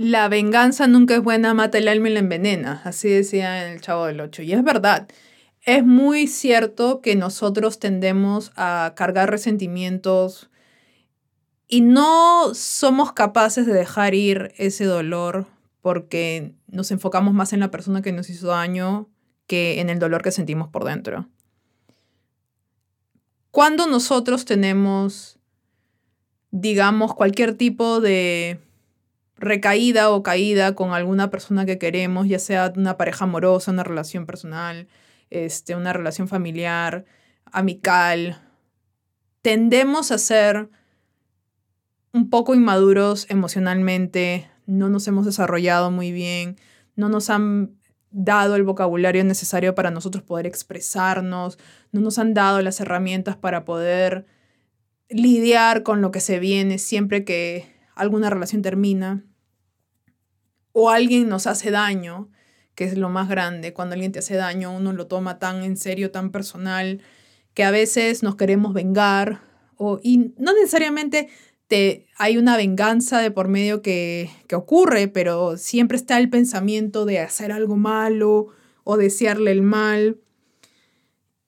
la venganza nunca es buena, mata el alma y la envenena, así decía el Chavo del Ocho. Y es verdad, es muy cierto que nosotros tendemos a cargar resentimientos y no somos capaces de dejar ir ese dolor porque nos enfocamos más en la persona que nos hizo daño que en el dolor que sentimos por dentro. Cuando nosotros tenemos, digamos, cualquier tipo de recaída o caída con alguna persona que queremos, ya sea una pareja amorosa, una relación personal, este, una relación familiar, amical, tendemos a ser un poco inmaduros emocionalmente, no nos hemos desarrollado muy bien, no nos han dado el vocabulario necesario para nosotros poder expresarnos, no nos han dado las herramientas para poder lidiar con lo que se viene siempre que alguna relación termina o alguien nos hace daño, que es lo más grande, cuando alguien te hace daño uno lo toma tan en serio, tan personal, que a veces nos queremos vengar o, y no necesariamente hay una venganza de por medio que, que ocurre, pero siempre está el pensamiento de hacer algo malo o desearle el mal.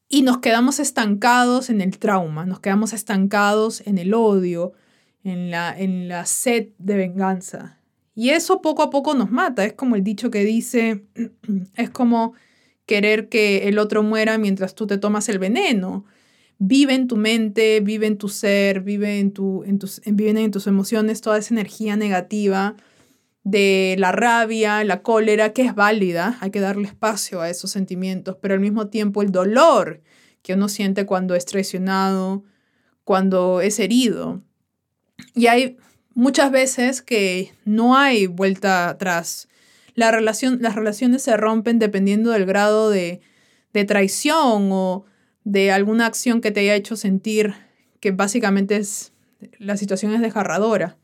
Y nos quedamos estancados en el trauma, nos quedamos estancados en el odio, en la, en la sed de venganza. Y eso poco a poco nos mata. Es como el dicho que dice, es como querer que el otro muera mientras tú te tomas el veneno vive en tu mente, vive en tu ser, vive en, tu, en tus, en tus emociones toda esa energía negativa de la rabia, la cólera, que es válida, hay que darle espacio a esos sentimientos, pero al mismo tiempo el dolor que uno siente cuando es traicionado, cuando es herido. Y hay muchas veces que no hay vuelta atrás. La las relaciones se rompen dependiendo del grado de, de traición o de alguna acción que te haya hecho sentir que básicamente es la situación es desgarradora.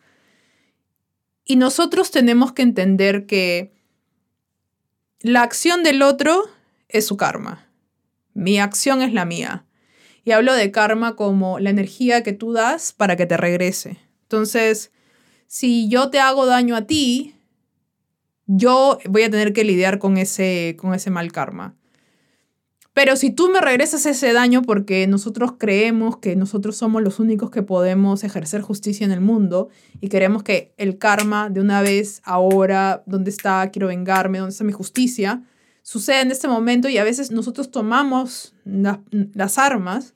Y nosotros tenemos que entender que la acción del otro es su karma. Mi acción es la mía. Y hablo de karma como la energía que tú das para que te regrese. Entonces, si yo te hago daño a ti, yo voy a tener que lidiar con ese, con ese mal karma. Pero si tú me regresas ese daño porque nosotros creemos que nosotros somos los únicos que podemos ejercer justicia en el mundo y queremos que el karma de una vez, ahora, ¿dónde está? Quiero vengarme, ¿dónde está mi justicia? Sucede en este momento y a veces nosotros tomamos las armas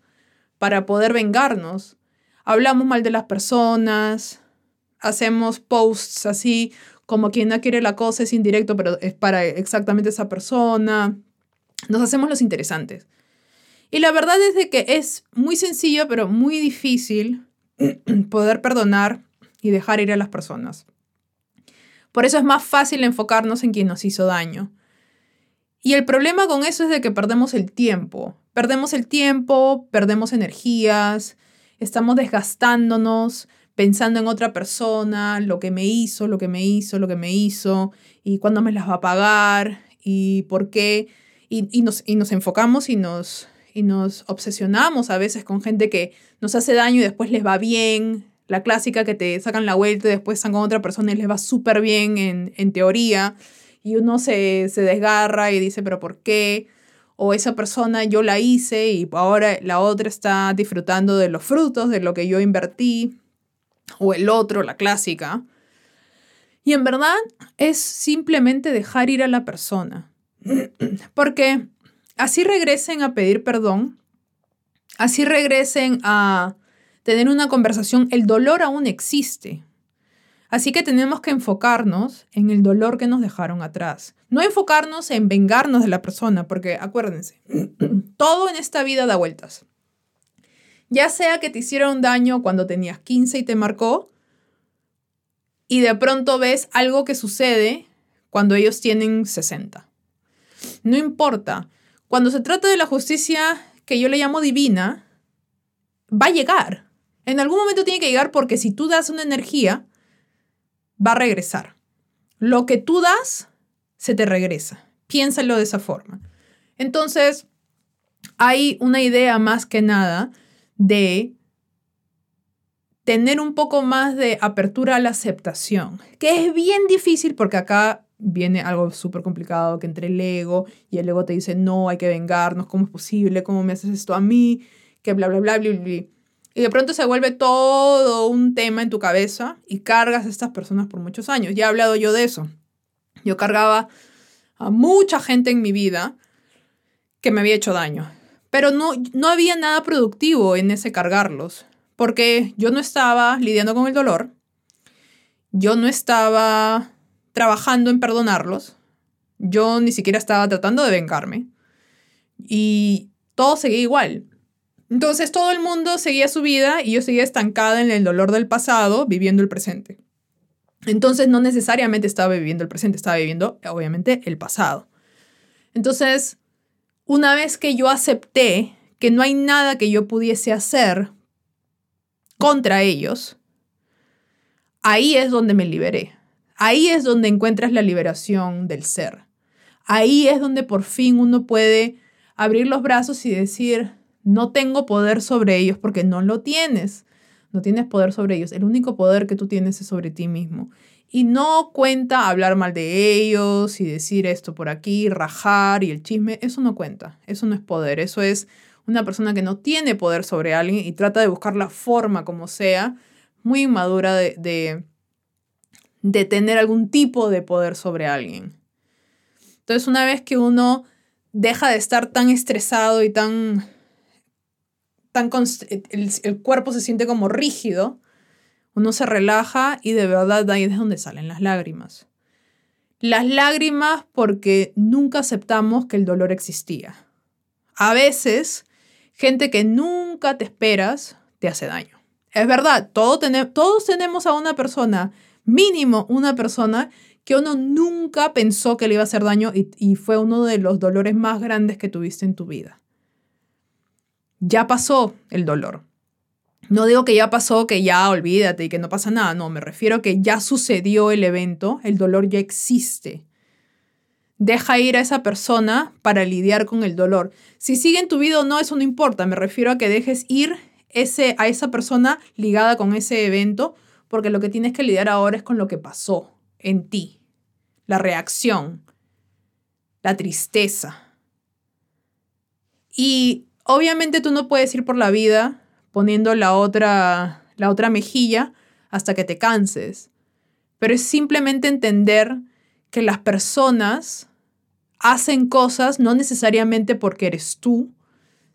para poder vengarnos. Hablamos mal de las personas, hacemos posts así como quien no quiere la cosa es indirecto, pero es para exactamente esa persona nos hacemos los interesantes. Y la verdad es de que es muy sencillo, pero muy difícil poder perdonar y dejar ir a las personas. Por eso es más fácil enfocarnos en quien nos hizo daño. Y el problema con eso es de que perdemos el tiempo. Perdemos el tiempo, perdemos energías, estamos desgastándonos pensando en otra persona, lo que me hizo, lo que me hizo, lo que me hizo, y cuándo me las va a pagar, y por qué y, nos, nos enfocamos y nos, y nos obsesionamos a veces con gente que nos hace daño y después les va bien. La clásica que te sacan la vuelta y después están con otra persona y les va súper bien en, teoría. Y uno se, se desgarra y dice, pero ¿por qué? O esa persona yo la hice y ahora la otra está disfrutando de los frutos de lo que yo invertí. O el otro, la clásica. Y en verdad es simplemente dejar ir a la persona. Porque así regresen a pedir perdón, así regresen a tener una conversación, el dolor aún existe. Así que tenemos que enfocarnos en el dolor que nos dejaron atrás. No enfocarnos en vengarnos de la persona, porque acuérdense, todo en esta vida da vueltas. Ya sea que te hicieron daño cuando tenías 15 y te marcó, y de pronto ves algo que sucede cuando ellos tienen 60. No importa. Cuando se trata de la justicia que yo le llamo divina, va a llegar. En algún momento tiene que llegar porque si tú das una energía, va a regresar. Lo que tú das, se te regresa. Piénsalo de esa forma. Entonces, hay una idea más que nada de tener un poco más de apertura a la aceptación, que es bien difícil porque acá viene algo súper complicado que entre el ego y el ego te dice, no, hay que vengarnos, ¿cómo es posible? ¿Cómo me haces esto a mí? Que bla, bla, bla, bla, bla. Y de pronto se vuelve todo un tema en tu cabeza y cargas a estas personas por muchos años. Ya he hablado yo de eso. Yo cargaba a mucha gente en mi vida que me había hecho daño. Pero no, no había nada productivo en ese cargarlos, porque yo no estaba lidiando con el dolor, yo no estaba trabajando en perdonarlos, yo ni siquiera estaba tratando de vengarme y todo seguía igual. Entonces todo el mundo seguía su vida y yo seguía estancada en el dolor del pasado, viviendo el presente. Entonces no necesariamente estaba viviendo el presente, estaba viviendo obviamente el pasado. Entonces, una vez que yo acepté que no hay nada que yo pudiese hacer contra ellos, ahí es donde me liberé. Ahí es donde encuentras la liberación del ser. Ahí es donde por fin uno puede abrir los brazos y decir, no tengo poder sobre ellos porque no lo tienes. No tienes poder sobre ellos. El único poder que tú tienes es sobre ti mismo. Y no cuenta hablar mal de ellos y decir esto por aquí, rajar y el chisme. Eso no cuenta. Eso no es poder. Eso es una persona que no tiene poder sobre alguien y trata de buscar la forma como sea, muy inmadura de, de, de tener algún tipo de poder sobre alguien. Entonces, una vez que uno deja de estar tan estresado y tan tan el, cuerpo se siente como rígido, uno se relaja y de verdad ahí es donde salen las lágrimas. Las lágrimas porque nunca aceptamos que el dolor existía. A veces, gente que nunca te esperas te hace daño. Es verdad, todos tenemos a una persona, mínimo una persona, que uno nunca pensó que le iba a hacer daño y fue uno de los dolores más grandes que tuviste en tu vida ya pasó el dolor. No digo que ya pasó, que ya olvídate y que no pasa nada, no, me refiero a que ya sucedió el evento, el dolor ya existe. Deja ir a esa persona para lidiar con el dolor. Si sigue en tu vida o no, eso no importa, me refiero a que dejes ir ese, a esa persona ligada con ese evento, porque lo que tienes que lidiar ahora es con lo que pasó en ti, la reacción, la tristeza. Y Obviamente tú no puedes ir por la vida poniendo la otra, la otra mejilla hasta que te canses, pero es simplemente entender que las personas hacen cosas no necesariamente porque eres tú,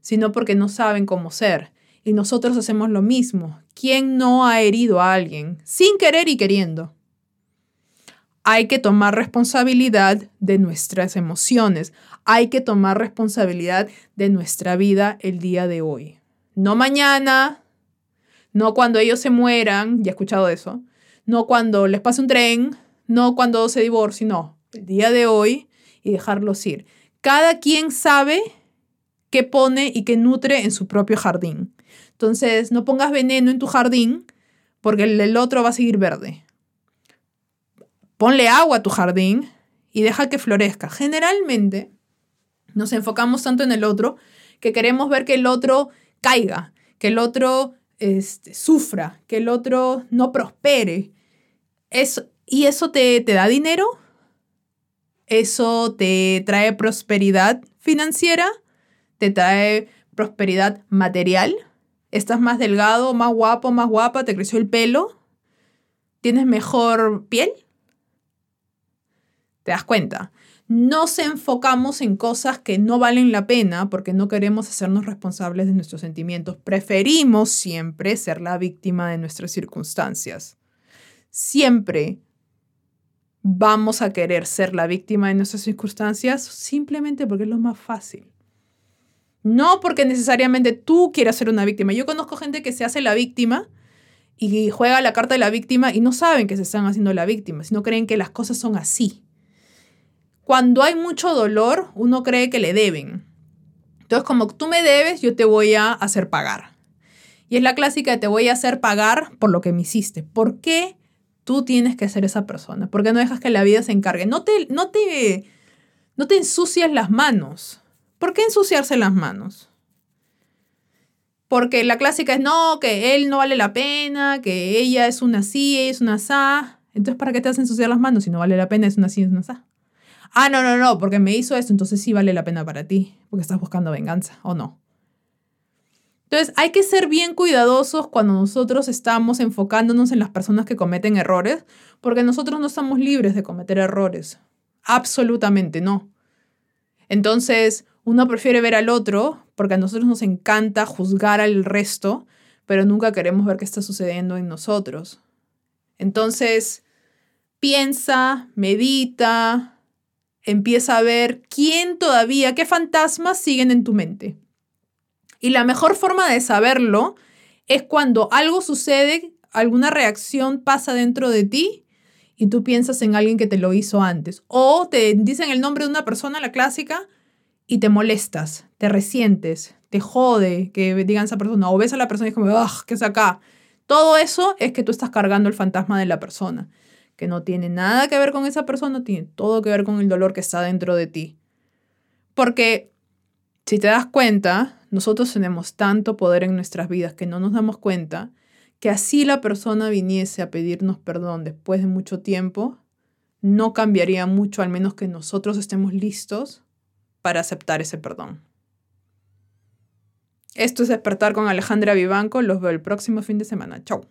sino porque no saben cómo ser. Y nosotros hacemos lo mismo. ¿Quién no ha herido a alguien sin querer y queriendo? Hay que tomar responsabilidad de nuestras emociones. Hay que tomar responsabilidad de nuestra vida el día de hoy. No mañana, no cuando ellos se mueran, ya he escuchado eso, no cuando les pase un tren, no cuando se divorcien, no, el día de hoy y dejarlos ir. Cada quien sabe qué pone y qué nutre en su propio jardín. Entonces, no pongas veneno en tu jardín porque el otro va a seguir verde. Ponle agua a tu jardín y deja que florezca. Generalmente nos enfocamos tanto en el otro que queremos ver que el otro caiga, que el otro este, sufra, que el otro no prospere. Eso, ¿Y eso te, te da dinero? ¿Eso te trae prosperidad financiera? ¿Te trae prosperidad material? ¿Estás más delgado, más guapo, más guapa? ¿Te creció el pelo? ¿Tienes mejor piel? ¿Te das cuenta? Nos enfocamos en cosas que no valen la pena porque no queremos hacernos responsables de nuestros sentimientos. Preferimos siempre ser la víctima de nuestras circunstancias. Siempre vamos a querer ser la víctima de nuestras circunstancias simplemente porque es lo más fácil. No porque necesariamente tú quieras ser una víctima. Yo conozco gente que se hace la víctima y juega la carta de la víctima y no saben que se están haciendo la víctima, sino creen que las cosas son así. Cuando hay mucho dolor, uno cree que le deben. Entonces, como tú me debes, yo te voy a hacer pagar. Y es la clásica de te voy a hacer pagar por lo que me hiciste. ¿Por qué tú tienes que ser esa persona? ¿Por qué no dejas que la vida se encargue? No te, no te, no te ensucias las manos. ¿Por qué ensuciarse las manos? Porque la clásica es no, que él no vale la pena, que ella es una sí, es una sa. Entonces, ¿para qué te hacen ensuciar las manos si no vale la pena, es una sí, es una sa? Ah, no, no, no, porque me hizo esto, entonces sí vale la pena para ti, porque estás buscando venganza, ¿o no? Entonces, hay que ser bien cuidadosos cuando nosotros estamos enfocándonos en las personas que cometen errores, porque nosotros no estamos libres de cometer errores. Absolutamente no. Entonces, uno prefiere ver al otro, porque a nosotros nos encanta juzgar al resto, pero nunca queremos ver qué está sucediendo en nosotros. Entonces, piensa, medita, empieza a ver quién todavía, qué fantasmas siguen en tu mente. Y la mejor forma de saberlo es cuando algo sucede, alguna reacción pasa dentro de ti y tú piensas en alguien que te lo hizo antes. O te dicen el nombre de una persona, la clásica, y te molestas, te resientes, te jode que digan esa persona. O ves a la persona y es como, ¡ah, qué es acá! Todo eso es que tú estás cargando el fantasma de la persona, que no tiene nada que ver con esa persona, tiene todo que ver con el dolor que está dentro de ti. Porque si te das cuenta, nosotros tenemos tanto poder en nuestras vidas que no nos damos cuenta que así la persona viniese a pedirnos perdón después de mucho tiempo, no cambiaría mucho, al menos que nosotros estemos listos para aceptar ese perdón. Esto es Despertar con Alejandra Vivanco. Los veo el próximo fin de semana. Chao.